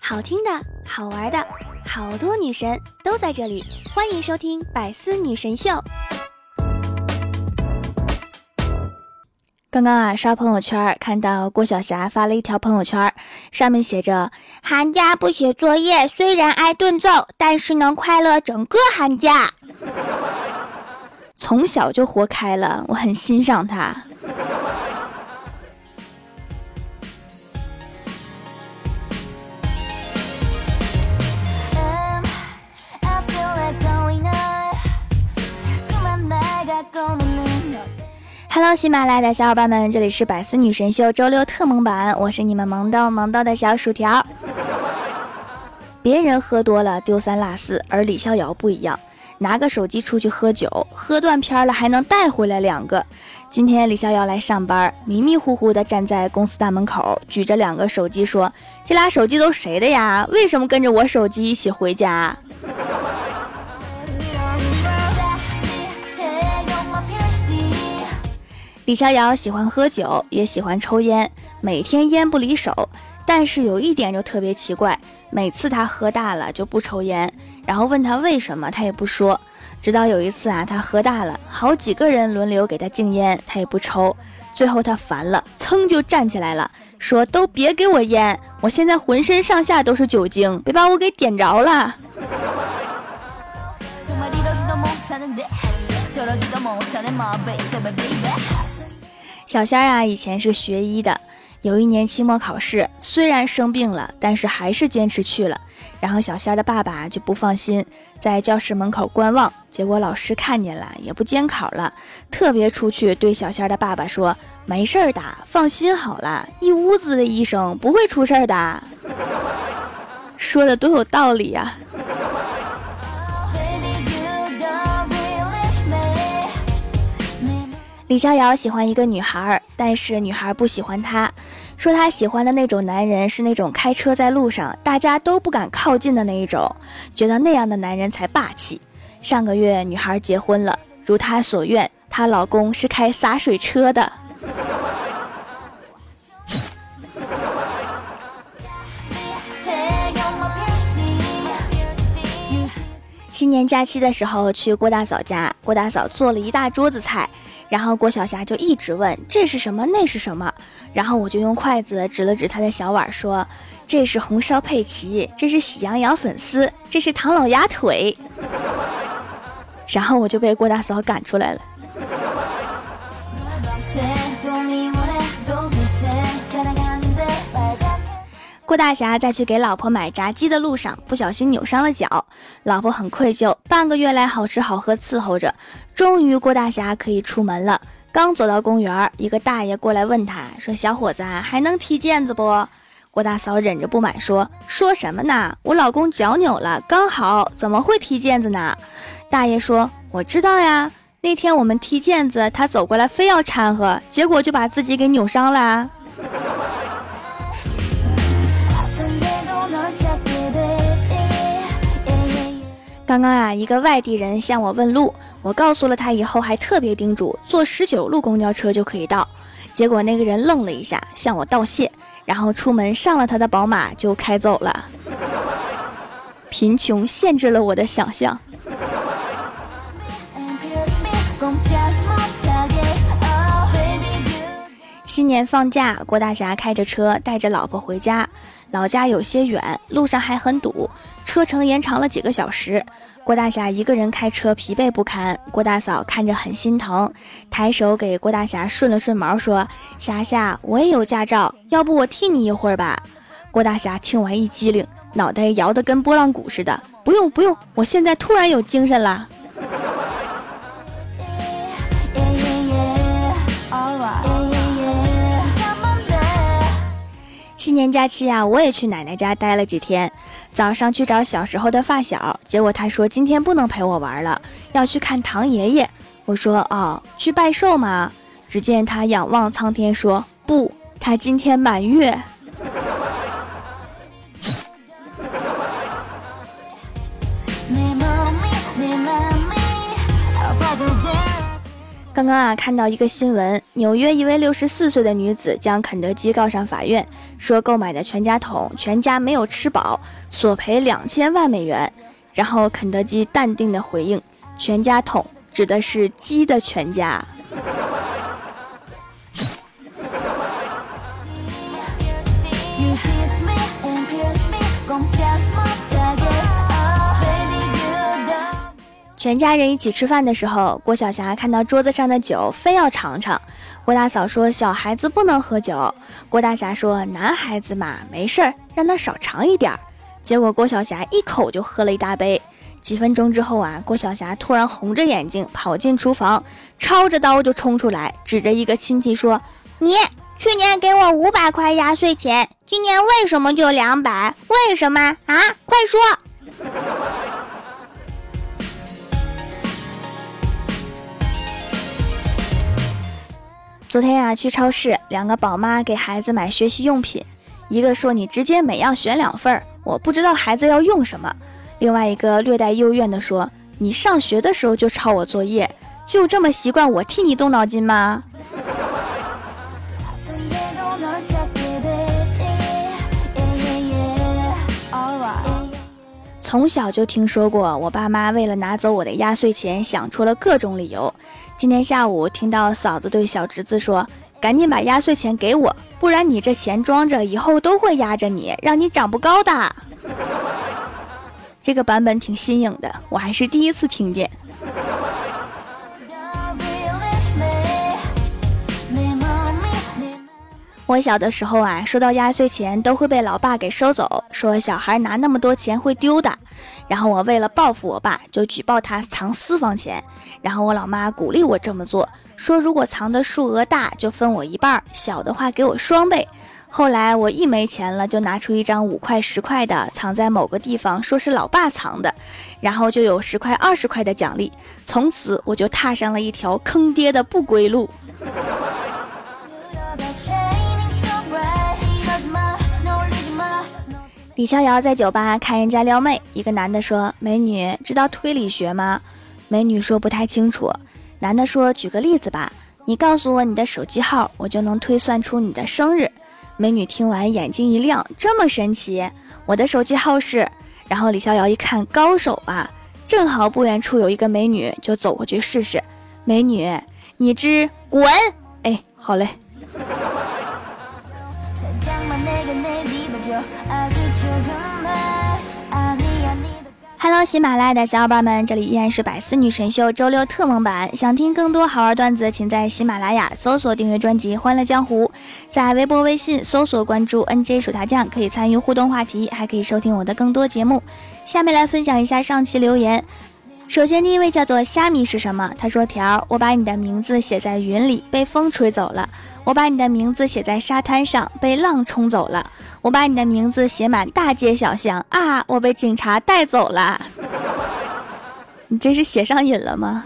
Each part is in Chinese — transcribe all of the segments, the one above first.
好听的，好玩的，好多女神都在这里，欢迎收听《百思女神秀》。刚刚啊，刷朋友圈看到郭晓霞发了一条朋友圈，上面写着：“寒假不写作业，虽然挨顿揍，但是能快乐整个寒假。”从小就活开了，我很欣赏他。Hello，喜马拉雅的小伙伴们，这里是百思女神秀周六特萌版，我是你们萌到萌到的小薯条。别人喝多了丢三落四，而李逍遥不一样，拿个手机出去喝酒，喝断片了还能带回来两个。今天李逍遥来上班，迷迷糊糊的站在公司大门口，举着两个手机说：“这俩手机都谁的呀？为什么跟着我手机一起回家？”李逍遥喜欢喝酒，也喜欢抽烟，每天烟不离手。但是有一点就特别奇怪，每次他喝大了就不抽烟，然后问他为什么，他也不说。直到有一次啊，他喝大了，好几个人轮流给他敬烟，他也不抽。最后他烦了，噌就站起来了，说：“都别给我烟，我现在浑身上下都是酒精，别把我给点着了。”小仙儿啊，以前是学医的。有一年期末考试，虽然生病了，但是还是坚持去了。然后小仙儿的爸爸就不放心，在教室门口观望。结果老师看见了，也不监考了，特别出去对小仙儿的爸爸说：“没事儿的，放心好了，一屋子的医生不会出事儿的。”说的多有道理呀！李逍遥喜欢一个女孩，但是女孩不喜欢他，说他喜欢的那种男人是那种开车在路上大家都不敢靠近的那一种，觉得那样的男人才霸气。上个月女孩结婚了，如她所愿，她老公是开洒水车的。新年假期的时候去郭大嫂家，郭大嫂做了一大桌子菜。然后郭晓霞就一直问这是什么那是什么，然后我就用筷子指了指他的小碗说这是红烧佩奇，这是喜羊羊粉丝，这是唐老鸭腿。然后我就被郭大嫂赶出来了。郭大侠在去给老婆买炸鸡的路上，不小心扭伤了脚，老婆很愧疚，半个月来好吃好喝伺候着，终于郭大侠可以出门了。刚走到公园，一个大爷过来问他说：“小伙子还能踢毽子不？”郭大嫂忍着不满说：“说什么呢？我老公脚扭了，刚好，怎么会踢毽子呢？”大爷说：“我知道呀，那天我们踢毽子，他走过来非要掺和，结果就把自己给扭伤了。”刚刚啊，一个外地人向我问路，我告诉了他以后，还特别叮嘱坐十九路公交车就可以到。结果那个人愣了一下，向我道谢，然后出门上了他的宝马就开走了。贫穷限制了我的想象。新年放假，郭大侠开着车带着老婆回家，老家有些远，路上还很堵。车程延长了几个小时，郭大侠一个人开车疲惫不堪。郭大嫂看着很心疼，抬手给郭大侠顺了顺毛，说：“霞霞，我也有驾照，要不我替你一会儿吧？”郭大侠听完一激灵，脑袋摇得跟拨浪鼓似的：“不用不用，我现在突然有精神了。”今年假期呀，我也去奶奶家待了几天。早上去找小时候的发小，结果他说今天不能陪我玩了，要去看唐爷爷。我说哦，去拜寿吗？只见他仰望苍天说不，他今天满月。刚刚啊，看到一个新闻，纽约一位六十四岁的女子将肯德基告上法院，说购买的全家桶全家没有吃饱，索赔两千万美元。然后肯德基淡定的回应：“全家桶指的是鸡的全家。”全家人一起吃饭的时候，郭晓霞看到桌子上的酒，非要尝尝。郭大嫂说：“小孩子不能喝酒。”郭大侠说：“男孩子嘛，没事儿，让他少尝一点儿。”结果郭晓霞一口就喝了一大杯。几分钟之后啊，郭晓霞突然红着眼睛跑进厨房，抄着刀就冲出来，指着一个亲戚说：“你去年给我五百块压岁钱，今年为什么就两百？为什么啊？快说！”昨天呀，去超市，两个宝妈给孩子买学习用品，一个说你直接每样选两份儿，我不知道孩子要用什么；另外一个略带幽怨的说，你上学的时候就抄我作业，就这么习惯我替你动脑筋吗？从小就听说过，我爸妈为了拿走我的压岁钱，想出了各种理由。今天下午听到嫂子对小侄子说：“赶紧把压岁钱给我，不然你这钱装着，以后都会压着你，让你长不高的。”这个版本挺新颖的，我还是第一次听见。我小的时候啊，收到压岁钱都会被老爸给收走，说小孩拿那么多钱会丢的。然后我为了报复我爸，就举报他藏私房钱。然后我老妈鼓励我这么做，说如果藏的数额大，就分我一半；小的话给我双倍。后来我一没钱了，就拿出一张五块、十块的，藏在某个地方，说是老爸藏的，然后就有十块、二十块的奖励。从此我就踏上了一条坑爹的不归路。李逍遥在酒吧看人家撩妹，一个男的说：“美女，知道推理学吗？”美女说：“不太清楚。”男的说：“举个例子吧，你告诉我你的手机号，我就能推算出你的生日。”美女听完眼睛一亮：“这么神奇？我的手机号是……”然后李逍遥一看，高手啊！正好不远处有一个美女，就走过去试试。美女，你知滚！哎，好嘞。Hello，喜马拉雅的小伙伴们，这里依然是百思女神秀周六特蒙版。想听更多好玩段子，请在喜马拉雅搜索订阅专辑《欢乐江湖》，在微博、微信搜索关注 NJ 薯条酱，可以参与互动话题，还可以收听我的更多节目。下面来分享一下上期留言。首先，第一位叫做虾米是什么？他说：“条，我把你的名字写在云里，被风吹走了；我把你的名字写在沙滩上，被浪冲走了；我把你的名字写满大街小巷，啊，我被警察带走了。你这是写上瘾了吗？”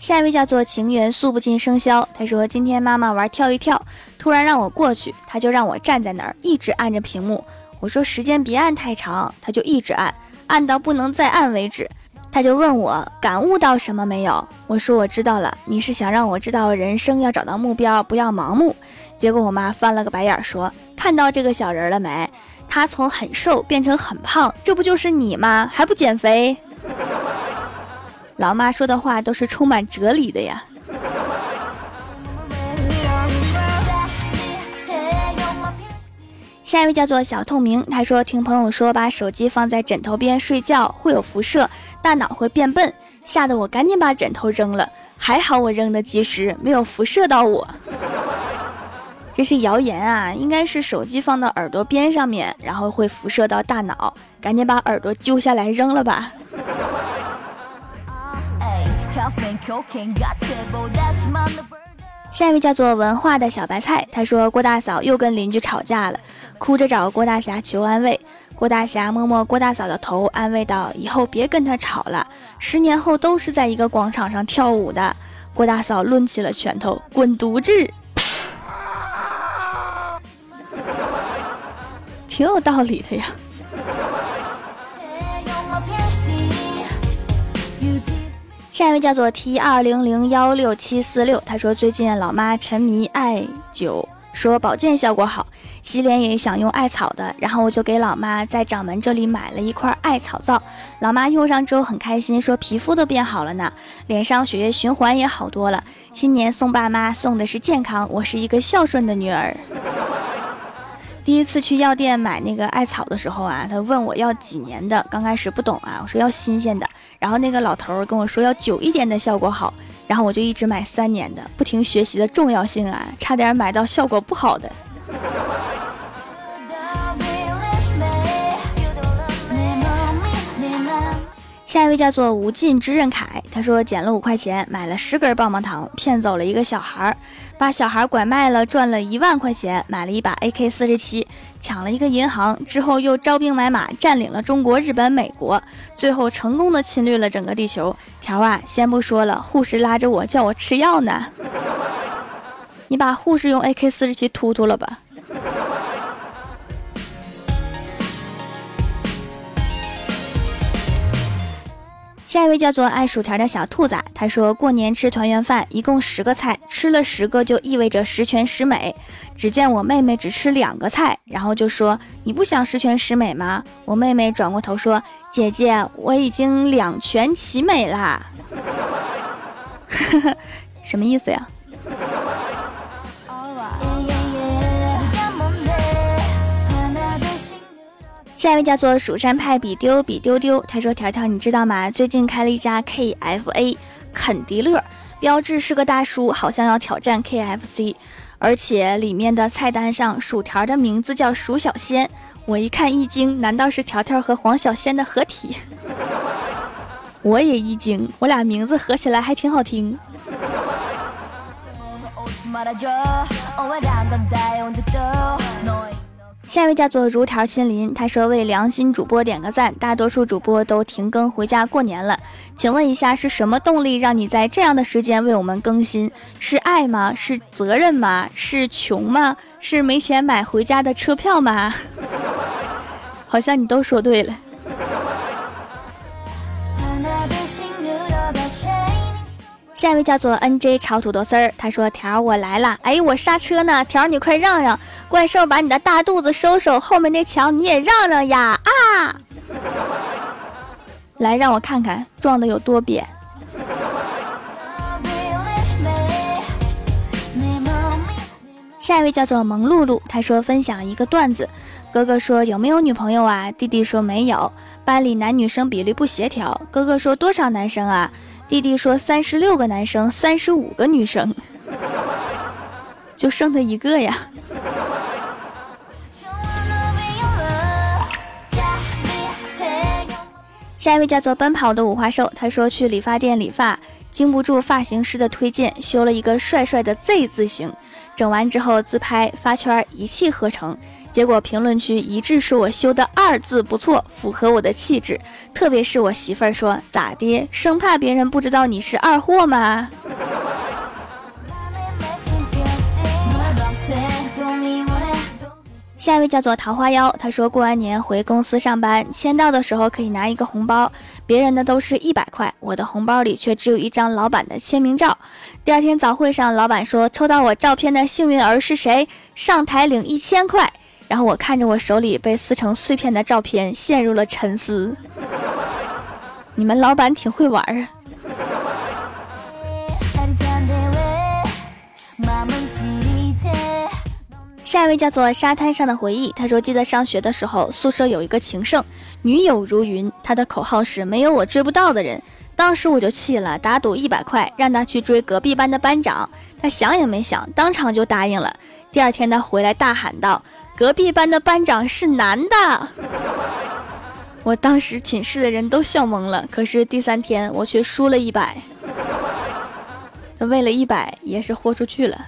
下一位叫做情缘诉不尽笙箫，他说：“今天妈妈玩跳一跳，突然让我过去，他就让我站在那儿，一直按着屏幕。”我说时间别按太长，他就一直按，按到不能再按为止。他就问我感悟到什么没有？我说我知道了，你是想让我知道人生要找到目标，不要盲目。结果我妈翻了个白眼说：“看到这个小人了没？他从很瘦变成很胖，这不就是你吗？还不减肥？”老妈说的话都是充满哲理的呀。下一位叫做小透明，他说听朋友说把手机放在枕头边睡觉会有辐射，大脑会变笨，吓得我赶紧把枕头扔了。还好我扔的及时，没有辐射到我。这是谣言啊，应该是手机放到耳朵边上面，然后会辐射到大脑，赶紧把耳朵揪下来扔了吧。下一位叫做文化的小白菜，他说郭大嫂又跟邻居吵架了，哭着找郭大侠求安慰。郭大侠摸摸郭大嫂的头，安慰道：“以后别跟他吵了，十年后都是在一个广场上跳舞的。”郭大嫂抡起了拳头，滚犊子！挺有道理的呀。下一位叫做 T 二零零幺六七四六，他说最近老妈沉迷艾灸。说保健效果好，洗脸也想用艾草的，然后我就给老妈在掌门这里买了一块艾草皂，老妈用上之后很开心，说皮肤都变好了呢，脸上血液循环也好多了。新年送爸妈送的是健康，我是一个孝顺的女儿。第一次去药店买那个艾草的时候啊，他问我要几年的，刚开始不懂啊，我说要新鲜的，然后那个老头跟我说要久一点的效果好，然后我就一直买三年的，不停学习的重要性啊，差点买到效果不好的。下一位叫做无尽之刃凯，他说捡了五块钱买了十根棒棒糖，骗走了一个小孩，把小孩拐卖了，赚了一万块钱，买了一把 AK 四十七，抢了一个银行，之后又招兵买马，占领了中国、日本、美国，最后成功的侵略了整个地球。条啊，先不说了，护士拉着我叫我吃药呢，你把护士用 AK 四十七突突了吧。下一位叫做爱薯条的小兔子，他说过年吃团圆饭，一共十个菜，吃了十个就意味着十全十美。只见我妹妹只吃两个菜，然后就说：“你不想十全十美吗？”我妹妹转过头说：“姐姐，我已经两全其美啦。” 什么意思呀？下一位叫做蜀山派比丢比丢丢，他说：“条条，你知道吗？最近开了一家 KFA 肯迪乐，标志是个大叔，好像要挑战 KFC，而且里面的菜单上薯条的名字叫鼠小仙。我一看一惊，难道是条条和黄小仙的合体？我也一惊，我俩名字合起来还挺好听。”下一位叫做如条心林，他说为良心主播点个赞。大多数主播都停更回家过年了，请问一下是什么动力让你在这样的时间为我们更新？是爱吗？是责任吗？是穷吗？是没钱买回家的车票吗？好像你都说对了。下一位叫做 N J 炒土豆丝儿，他说：“条我来了，哎，我刹车呢，条你快让让，怪兽把你的大肚子收收，后面那墙你也让让呀啊！来让我看看撞的有多扁。”下一位叫做萌露露，他说分享一个段子，哥哥说有没有女朋友啊？弟弟说没有，班里男女生比例不协调，哥哥说多少男生啊？弟弟说：“三十六个男生，三十五个女生，就剩他一个呀。”下一位叫做奔跑的五花兽，他说去理发店理发，经不住发型师的推荐，修了一个帅帅的 Z 字形，整完之后自拍发圈，一气呵成。结果评论区一致说我修的二字不错，符合我的气质。特别是我媳妇儿说咋的，生怕别人不知道你是二货吗？下一位叫做桃花妖，他说过完年回公司上班，签到的时候可以拿一个红包，别人的都是一百块，我的红包里却只有一张老板的签名照。第二天早会上，老板说抽到我照片的幸运儿是谁？上台领一千块。然后我看着我手里被撕成碎片的照片，陷入了沉思。你们老板挺会玩啊！下一位叫做沙滩上的回忆，他说：“记得上学的时候，宿舍有一个情圣，女友如云，他的口号是没有我追不到的人。当时我就气了，打赌一百块，让他去追隔壁班的班长。他想也没想，当场就答应了。第二天他回来大喊道。”隔壁班的班长是男的，我当时寝室的人都笑懵了。可是第三天我却输了一百，为了一百也是豁出去了。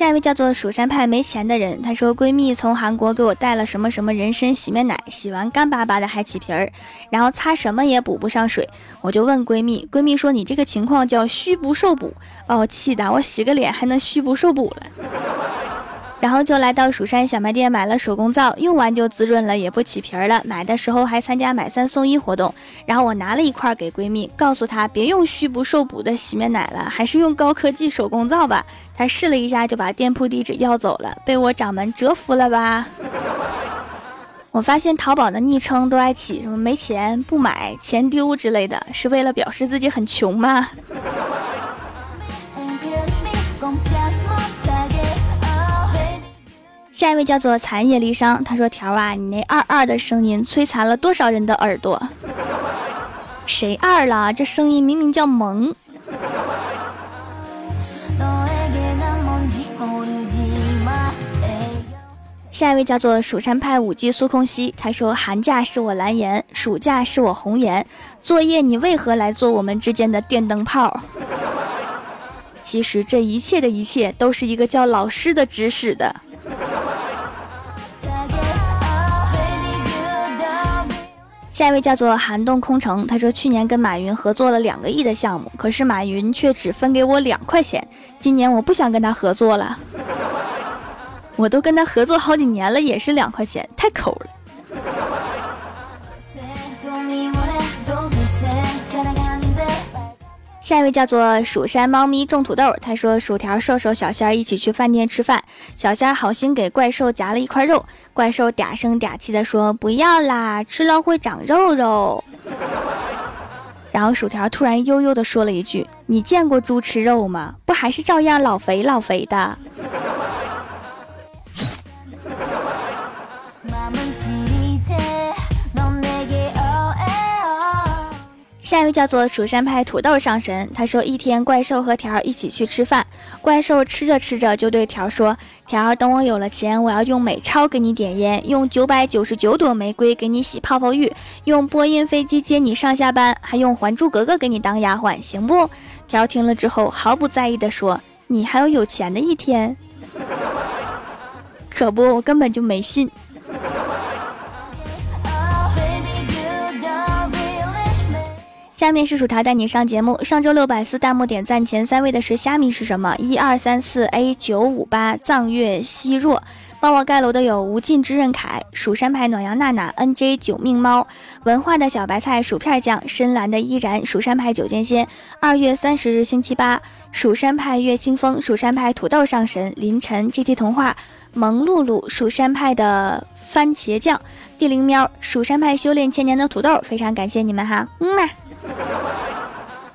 下一位叫做蜀山派没钱的人，她说闺蜜从韩国给我带了什么什么人参洗面奶，洗完干巴巴的还起皮儿，然后擦什么也补不上水，我就问闺蜜，闺蜜说你这个情况叫虚不受补，把我气的，我洗个脸还能虚不受补了。然后就来到蜀山小卖店买了手工皂，用完就滋润了，也不起皮儿了。买的时候还参加买三送一活动，然后我拿了一块给闺蜜，告诉她别用虚不受补的洗面奶了，还是用高科技手工皂吧。她试了一下就把店铺地址要走了，被我掌门折服了吧？我发现淘宝的昵称都爱起什么没钱、不买、钱丢之类的，是为了表示自己很穷吗？下一位叫做残叶离殇，他说：“条啊，你那二二的声音摧残了多少人的耳朵？谁二了？这声音明明叫萌。”下一位叫做蜀山派五 G 苏空兮，他说：“寒假是我蓝颜，暑假是我红颜，作业你为何来做我们之间的电灯泡？”其实这一切的一切都是一个叫老师的指使的。下一位叫做寒冬空城，他说去年跟马云合作了两个亿的项目，可是马云却只分给我两块钱。今年我不想跟他合作了，我都跟他合作好几年了，也是两块钱，太抠了。下一位叫做蜀山猫咪种土豆，他说薯条、瘦瘦、小仙儿一起去饭店吃饭，小仙儿好心给怪兽夹了一块肉，怪兽嗲声嗲气的说不要啦，吃了会长肉肉。然后薯条突然悠悠的说了一句：“你见过猪吃肉吗？不还是照样老肥老肥的。”下一位叫做蜀山派土豆上神，他说一天怪兽和条一起去吃饭，怪兽吃着吃着就对条说：“条，等我有了钱，我要用美钞给你点烟，用九百九十九朵玫瑰给你洗泡泡浴，用波音飞机接你上下班，还用还珠格格给你当丫鬟，行不？”条听了之后毫不在意的说：“你还有有钱的一天？可不，我根本就没信。”下面是薯条带你上节目。上周六百四弹幕点赞前三位的是虾米是什么？一二三四 A 九五八藏月希若。帮我盖楼的有无尽之刃凯、蜀山派暖阳娜娜、NJ 九命猫、文化的小白菜、薯片酱、深蓝的依然、蜀山派九剑仙。二月三十日星期八，蜀山派月清风、蜀山派土豆上神、凌晨。GT 童话、萌露露、蜀山派的番茄酱、地灵喵、蜀山派修炼千年的土豆，非常感谢你们哈，嗯嘛。